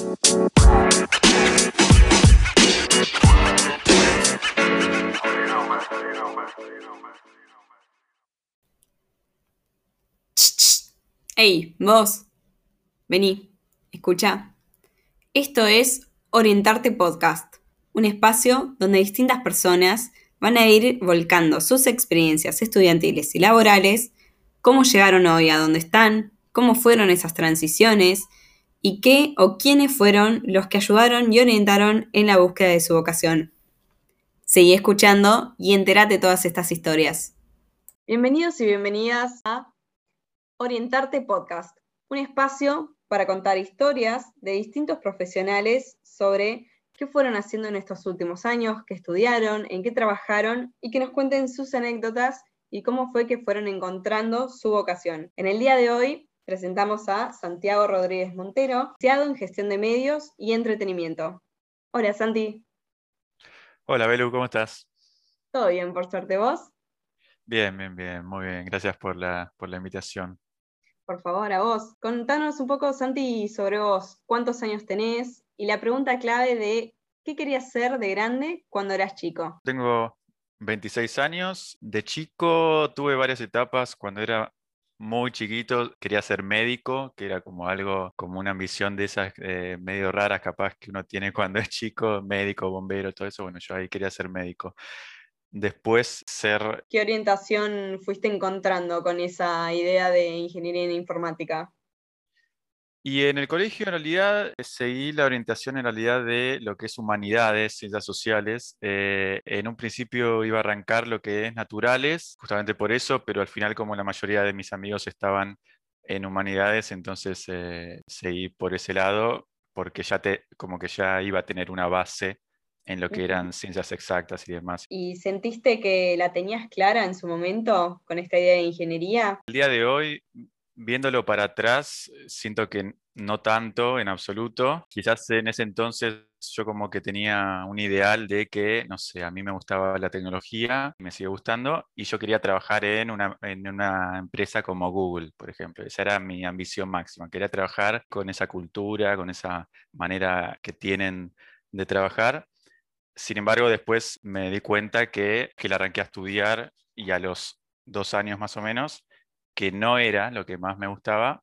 Hey, vos, vení, escucha. Esto es Orientarte Podcast, un espacio donde distintas personas van a ir volcando sus experiencias estudiantiles y laborales, cómo llegaron hoy a donde están, cómo fueron esas transiciones y qué o quiénes fueron los que ayudaron y orientaron en la búsqueda de su vocación. Seguí escuchando y entérate todas estas historias. Bienvenidos y bienvenidas a Orientarte Podcast, un espacio para contar historias de distintos profesionales sobre qué fueron haciendo en estos últimos años, qué estudiaron, en qué trabajaron y que nos cuenten sus anécdotas y cómo fue que fueron encontrando su vocación. En el día de hoy presentamos a Santiago Rodríguez Montero, licenciado en gestión de medios y entretenimiento. Hola Santi. Hola Belu, ¿cómo estás? Todo bien, por suerte vos. Bien, bien, bien, muy bien. Gracias por la, por la invitación. Por favor, a vos. Contanos un poco, Santi, sobre vos. ¿Cuántos años tenés? Y la pregunta clave de ¿qué querías ser de grande cuando eras chico? Tengo 26 años. De chico tuve varias etapas. Cuando era muy chiquito quería ser médico, que era como algo, como una ambición de esas eh, medio raras capaz que uno tiene cuando es chico, médico, bombero, todo eso. Bueno, yo ahí quería ser médico después ser... ¿Qué orientación fuiste encontrando con esa idea de ingeniería en informática? Y en el colegio en realidad seguí la orientación en realidad de lo que es humanidades, ciencias sociales. Eh, en un principio iba a arrancar lo que es naturales, justamente por eso, pero al final como la mayoría de mis amigos estaban en humanidades, entonces eh, seguí por ese lado porque ya te, como que ya iba a tener una base en lo que eran ciencias exactas y demás. ¿Y sentiste que la tenías clara en su momento con esta idea de ingeniería? El día de hoy, viéndolo para atrás, siento que no tanto en absoluto. Quizás en ese entonces yo como que tenía un ideal de que, no sé, a mí me gustaba la tecnología, me sigue gustando, y yo quería trabajar en una, en una empresa como Google, por ejemplo. Esa era mi ambición máxima. Quería trabajar con esa cultura, con esa manera que tienen de trabajar sin embargo, después me di cuenta que, que la arranqué a estudiar y a los dos años más o menos, que no era lo que más me gustaba.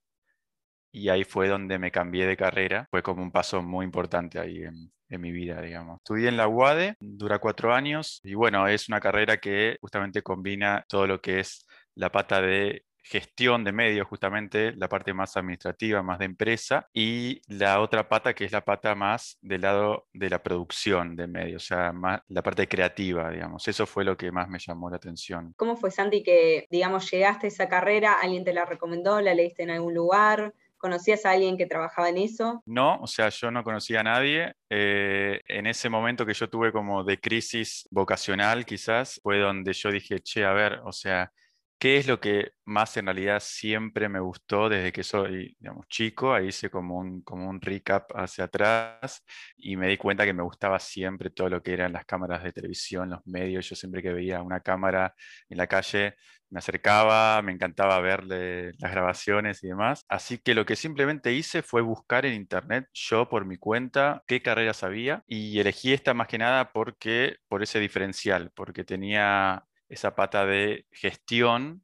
Y ahí fue donde me cambié de carrera. Fue como un paso muy importante ahí en, mi vida, digamos. Estudié en la UADE, dura cuatro años y bueno, es una carrera que justamente combina todo lo que es la pata de gestión de medios, justamente la parte más administrativa, más de empresa, y la otra pata que es la pata más del lado de la producción de medios, o sea, más la parte creativa, digamos. Eso fue lo que más me llamó la atención. ¿Cómo fue, Santi, que, digamos, llegaste a esa carrera? ¿Alguien te la recomendó? ¿La leíste en algún lugar? ¿Conocías a alguien que trabajaba en eso? No, o sea, yo no conocía a nadie. Eh, en ese momento que yo tuve como de crisis vocacional, quizás, fue donde yo dije, che, a ver, o sea, ¿Qué es lo que más en realidad siempre me gustó desde que soy, digamos, chico? Ahí hice como un, como un recap hacia atrás y me di cuenta que me gustaba siempre todo lo que eran las cámaras de televisión, los medios. Yo siempre que veía una cámara en la calle me acercaba, me encantaba verle las grabaciones y demás. Así que lo que simplemente hice fue buscar en internet yo por mi cuenta qué carreras había y elegí esta más que nada porque por ese diferencial, porque tenía esa pata de gestión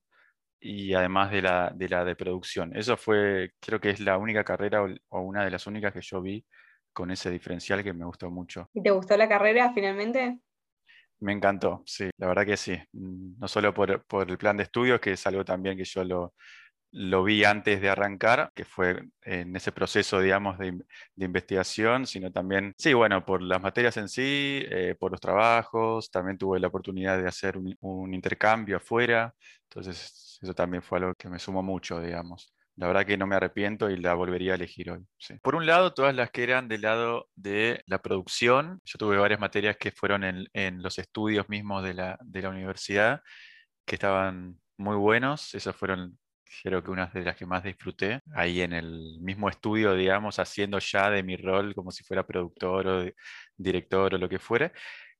y además de la de, la de producción. Eso fue, creo que es la única carrera o, una de las únicas que yo vi con ese diferencial que me gustó mucho. ¿Y te gustó la carrera finalmente? Me encantó, sí, la verdad que sí. Mm, no solo por, por el plan de estudios, que es algo también que yo lo, lo vi antes de arrancar, que fue en ese proceso, digamos, de, investigación, sino también, sí, bueno, por las materias en sí, eh, por los trabajos, también tuve la oportunidad de hacer un, intercambio afuera, entonces eso también fue algo que me sumó mucho, digamos. La verdad que no me arrepiento y la volvería a elegir hoy. Por un lado, todas las que eran del lado de la producción, yo tuve varias materias que fueron en, en los estudios mismos de la, de la universidad, que estaban muy buenos, esas fueron creo que una de las que más disfruté, ahí en el mismo estudio, digamos, haciendo ya de mi rol como si fuera productor o director o lo que fuera.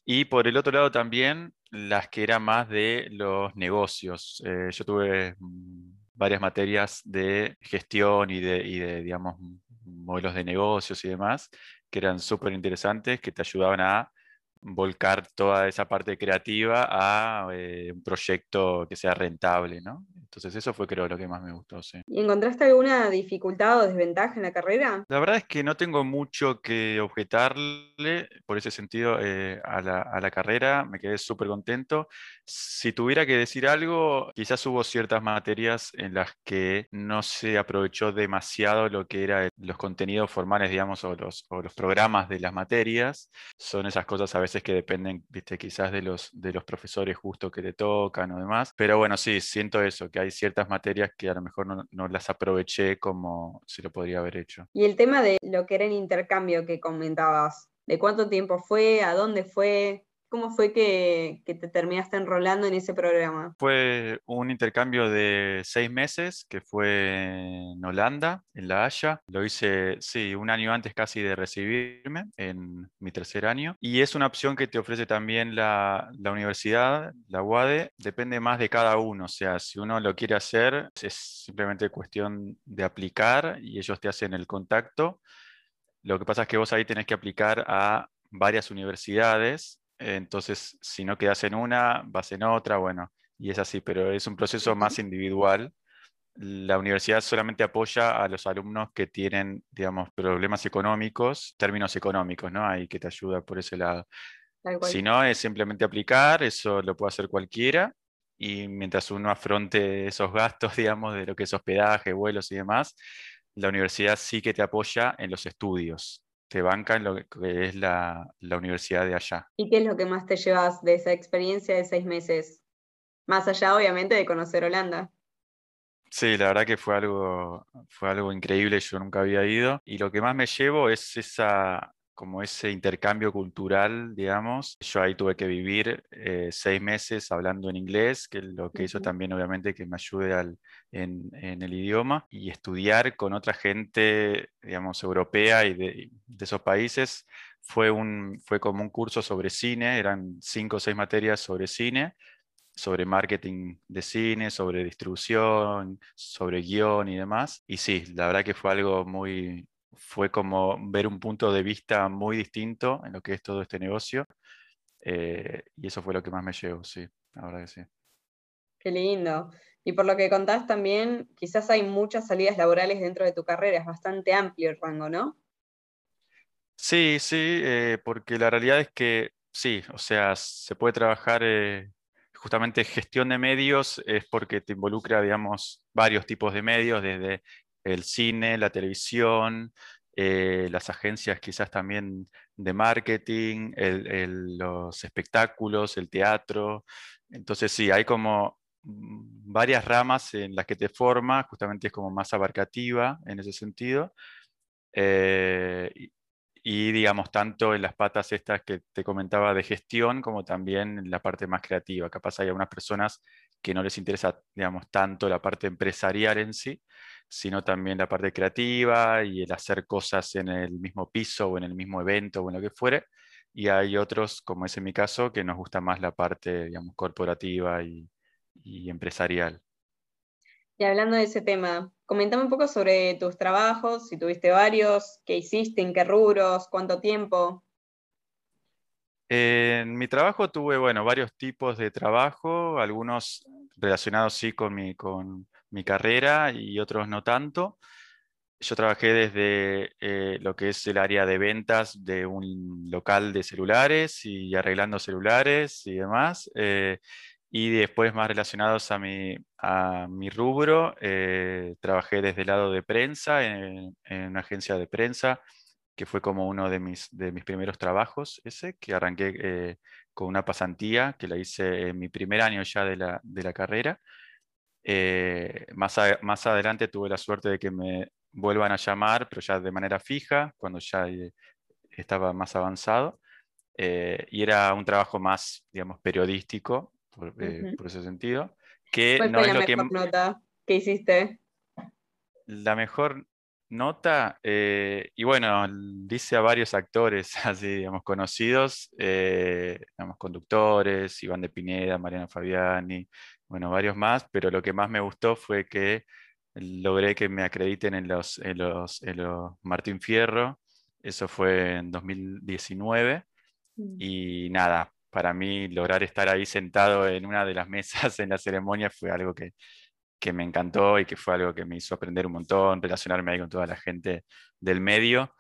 Y por el otro lado también las que eran más de los negocios. Eh, yo tuve mm, varias materias de gestión y de, y de, digamos, modelos de negocios y demás, que eran súper interesantes, que te ayudaban a volcar toda esa parte creativa a eh, un proyecto que sea rentable, ¿no? Entonces eso fue creo lo que más me gustó, sí. ¿Y encontraste alguna dificultad o desventaja en la carrera? La verdad es que no tengo mucho que objetarle por ese sentido eh, a, la, a, la, carrera, me quedé súper contento. Si tuviera que decir algo, quizás hubo ciertas materias en las que no se aprovechó demasiado lo que eran los contenidos formales, digamos, o los, o los programas de las materias. Son esas cosas a veces que dependen, viste, quizás de los, de los profesores justo que te tocan o demás. Pero bueno, sí, siento eso, que hay ciertas materias que a lo mejor no, las aproveché como si lo podría haber hecho. Y el tema de lo que era el intercambio que comentabas, ¿de cuánto tiempo fue? ¿A dónde fue? ¿Cómo fue que, te terminaste enrolando en ese programa? Fue un intercambio de seis meses que fue en Holanda, en La Haya. Lo hice, sí, un año antes casi de recibirme, en mi tercer año. Y es una opción que te ofrece también la, la universidad, la UADE. Depende más de cada uno. O sea, si uno lo quiere hacer, es simplemente cuestión de aplicar y ellos te hacen el contacto. Lo que pasa es que vos ahí tenés que aplicar a varias universidades entonces, si no quedas en una, vas en otra, bueno, y es así, pero es un proceso más individual. La universidad solamente apoya a los alumnos que tienen, digamos, problemas económicos, términos económicos, ¿no? Ahí que te ayuda por ese lado. Si no, es simplemente aplicar, eso lo puede hacer cualquiera, y mientras uno afronte esos gastos, digamos, de lo que es hospedaje, vuelos y demás, la universidad sí que te apoya en los estudios te banca en lo que es la, universidad de allá. ¿Y qué es lo que más te llevas de esa experiencia de seis meses? Más allá, obviamente, de conocer Holanda. Sí, la verdad que fue algo, fue algo increíble, yo nunca había ido. Y lo que más me llevo es esa, como ese intercambio cultural, digamos. Yo ahí tuve que vivir eh, seis meses hablando en inglés, que lo que hizo también obviamente que me ayude al, en, el idioma, y estudiar con otra gente, digamos, europea y de, esos países. Fue, un, fue como un curso sobre cine, eran cinco o seis materias sobre cine, sobre marketing de cine, sobre distribución, sobre guion y demás. Y sí, la verdad que fue algo muy, fue como ver un punto de vista muy distinto en lo que es todo este negocio. Eh, y eso fue lo que más me llevó, sí, la verdad que sí. Qué lindo. Y por lo que contás también, quizás hay muchas salidas laborales dentro de tu carrera, es bastante amplio el rango, ¿no? Sí, sí, eh, porque la realidad es que sí, o sea, se puede trabajar eh, justamente gestión de medios, es porque te involucra, digamos, varios tipos de medios, desde el cine, la televisión, eh, las agencias quizás también de marketing, los espectáculos, el teatro. Entonces sí, hay como mm, varias ramas en las que te forma, justamente es como más abarcativa en ese sentido. Eh, y, digamos, tanto en las patas estas que te comentaba de gestión, como también en la parte más creativa. Capaz hay algunas personas que no les interesa, digamos, tanto la parte empresarial en sí, sino también la parte creativa y el hacer cosas en el mismo piso o en el mismo evento o en lo que fuere. Y hay otros, como es en mi caso, que nos gusta más la parte, digamos, corporativa y, empresarial. Y hablando de ese tema, comentame un poco sobre tus trabajos, si tuviste varios, qué hiciste, en qué rubros, cuánto tiempo. En mi trabajo tuve, bueno, varios tipos de trabajo, algunos relacionados sí con mi, con, mi carrera y otros no tanto. Yo trabajé desde eh, lo que es el área de ventas de un local de celulares y arreglando celulares y demás. Eh, y después más relacionados a mi, a mi rubro, eh, trabajé desde el lado de prensa, en, una agencia de prensa, que fue como uno de mis, de mis primeros trabajos, ese, que arranqué con una pasantía, que la hice en mi primer año ya de la, de la carrera. Eh, más, más adelante tuve la suerte de que me vuelvan a llamar, pero ya de manera fija, cuando ya eh, estaba más avanzado. Eh, y era un trabajo más, digamos, periodístico, por, ese sentido. Que ¿Cuál fue la mejor nota que hiciste? La mejor nota, y bueno, dice a varios actores así, digamos, conocidos, digamos, conductores, Iván de Pineda, Mariana Fabiani, bueno, varios más, pero lo que más me gustó fue que logré que me acrediten en los, en los, en los Martín Fierro, eso fue en 2019, mm. y nada, para mí lograr estar ahí sentado en una de las mesas en la ceremonia fue algo que, que me encantó y que fue algo que me hizo aprender un montón, relacionarme ahí con toda la gente del medio.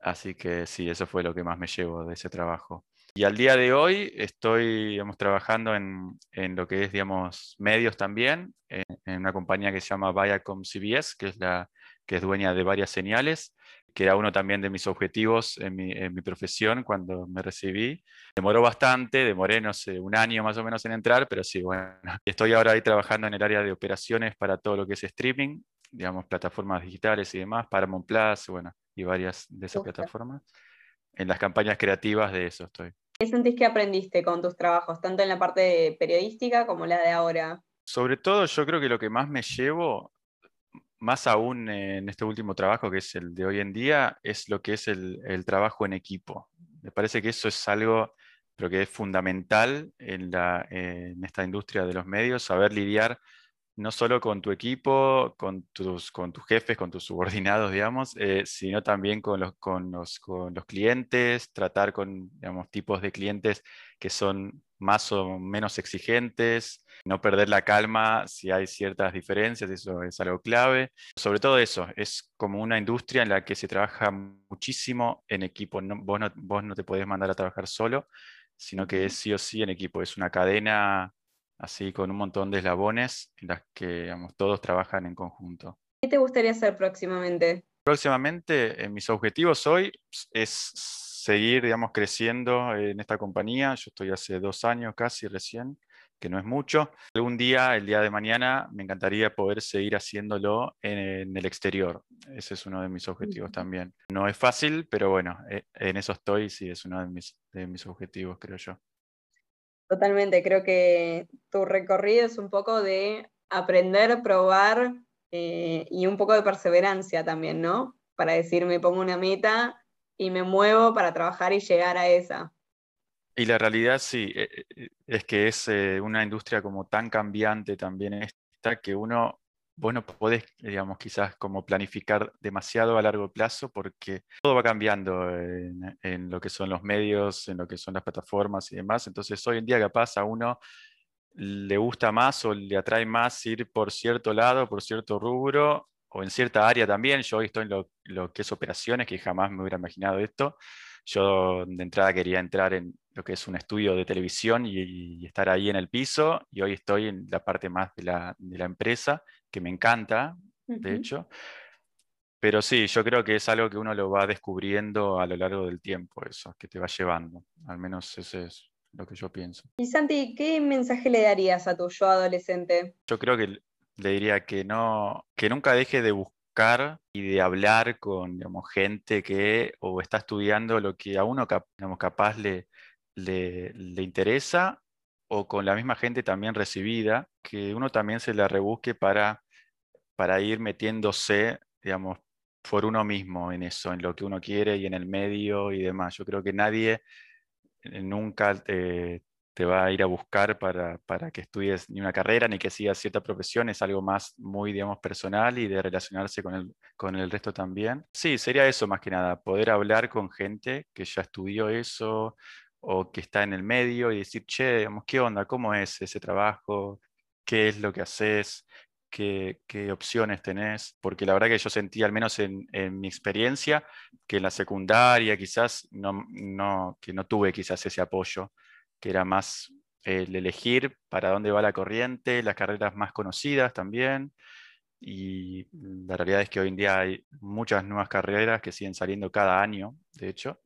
Así que sí, eso fue lo que más me llevo de ese trabajo. Y al día de hoy estoy digamos, trabajando en, en, lo que es digamos, medios también, en, una compañía que se llama Viacom CBS, que es, la, que es dueña de varias señales, que era uno también de mis objetivos en mi, en mi, profesión cuando me recibí. Demoró bastante, demoré, no sé, un año más o menos en entrar, pero sí, bueno, estoy ahora ahí trabajando en el área de operaciones para todo lo que es streaming, digamos, plataformas digitales y demás, Paramount Plus, bueno, y varias de esas plataformas. En las campañas creativas de eso estoy. ¿Qué sentís que aprendiste con tus trabajos, tanto en la parte periodística como la de ahora? Sobre todo, yo creo que lo que más me llevo, más aún en este último trabajo, que es el de hoy en día, es lo que es el, trabajo en equipo. Me parece que eso es algo que es fundamental en, esta industria de los medios, saber lidiar no solo con tu equipo, con tus, jefes, con tus subordinados, digamos, eh, sino también con los, clientes, tratar con tipos de clientes que son más o menos exigentes, no perder la calma si hay ciertas diferencias, eso es algo clave. Sobre todo eso, es como una industria en la que se trabaja muchísimo en equipo. vos, no, vos no te podés mandar a trabajar solo, sino que es sí o sí en equipo. Es una cadena así con un montón de eslabones en las que todos trabajan en conjunto. ¿Qué te gustaría hacer próximamente? Próximamente, mis objetivos hoy es seguir, digamos, creciendo en esta compañía. Yo estoy hace dos años casi recién, que no es mucho. Algún día, el día de mañana, me encantaría poder seguir haciéndolo en, el exterior. Ese es uno de mis objetivos también. No es fácil, pero bueno, eh, en eso estoy, sí, es uno de mis, de mis objetivos, creo yo. Totalmente, creo que tu recorrido es un poco de aprender, probar eh, y un poco de perseverancia también, ¿no? Para decir, me pongo una meta y me muevo para trabajar y llegar a esa. Y la realidad sí, eh, eh, es que es una industria como tan cambiante también esta que uno vos no podés, digamos, quizás como planificar demasiado a largo plazo porque todo va cambiando en, lo que son los medios, en lo que son las plataformas y demás. Entonces, hoy en día capaz a uno le gusta más o le atrae más ir por cierto lado, por cierto rubro o en cierta área también. Yo hoy estoy en lo, que es operaciones, que jamás me hubiera imaginado esto. Yo de entrada quería entrar en lo que es un estudio de televisión y, estar ahí en el piso, y hoy estoy en la parte más de la, de la empresa que me encanta, de hecho. Pero sí, yo creo que es algo que uno lo va descubriendo a lo largo del tiempo, eso, que te va llevando. Al menos ese es lo que yo pienso. Y Santi, ¿qué mensaje le darías a tu yo adolescente? Yo creo que le diría que no, que nunca deje de buscar y de hablar con digamos, gente que o está estudiando lo que a uno digamos, capaz le, le, le interesa o con la misma gente también recibida, que uno también se la rebusque para, para ir metiéndose, digamos, por uno mismo en eso, en lo que uno quiere y en el medio y demás. Yo creo que nadie eh, nunca te, va a ir a buscar para, para, que estudies ni una carrera ni que sigas cierta profesión, es algo más muy, digamos, personal y de relacionarse con el, con el resto también. Sí, sería eso más que nada, poder hablar con gente que ya estudió eso o que está en el medio y decir, che, digamos, ¿qué onda? ¿Cómo es ese trabajo? ¿Qué es lo que haces? ¿Qué, qué opciones tenés? Porque la verdad que yo sentí, al menos en, en mi experiencia, que en la secundaria quizás no, no, que no tuve quizás ese apoyo, que era más el elegir para dónde va la corriente, las carreras más conocidas también. Y la realidad es que hoy en día hay muchas nuevas carreras que siguen saliendo cada año, de hecho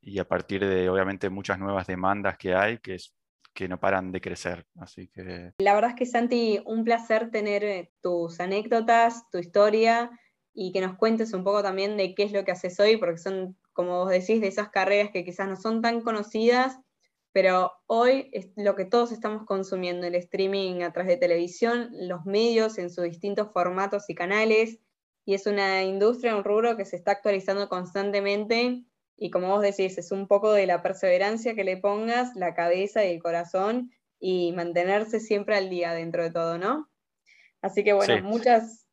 y a partir de obviamente muchas nuevas demandas que hay que, es, que no paran de crecer. Así que... La verdad es que Santi, un placer tener eh, tus anécdotas, tu historia y que nos cuentes un poco también de qué es lo que haces hoy, porque son, como vos decís, de esas carreras que quizás no son tan conocidas, pero hoy es lo que todos estamos consumiendo, el streaming a través de televisión, los medios en sus distintos formatos y canales, y es una industria, un rubro que se está actualizando constantemente y como vos decís, es un poco de la perseverancia que le pongas, la cabeza y el corazón y mantenerse siempre al día dentro de todo, ¿no? Así que bueno, muchas,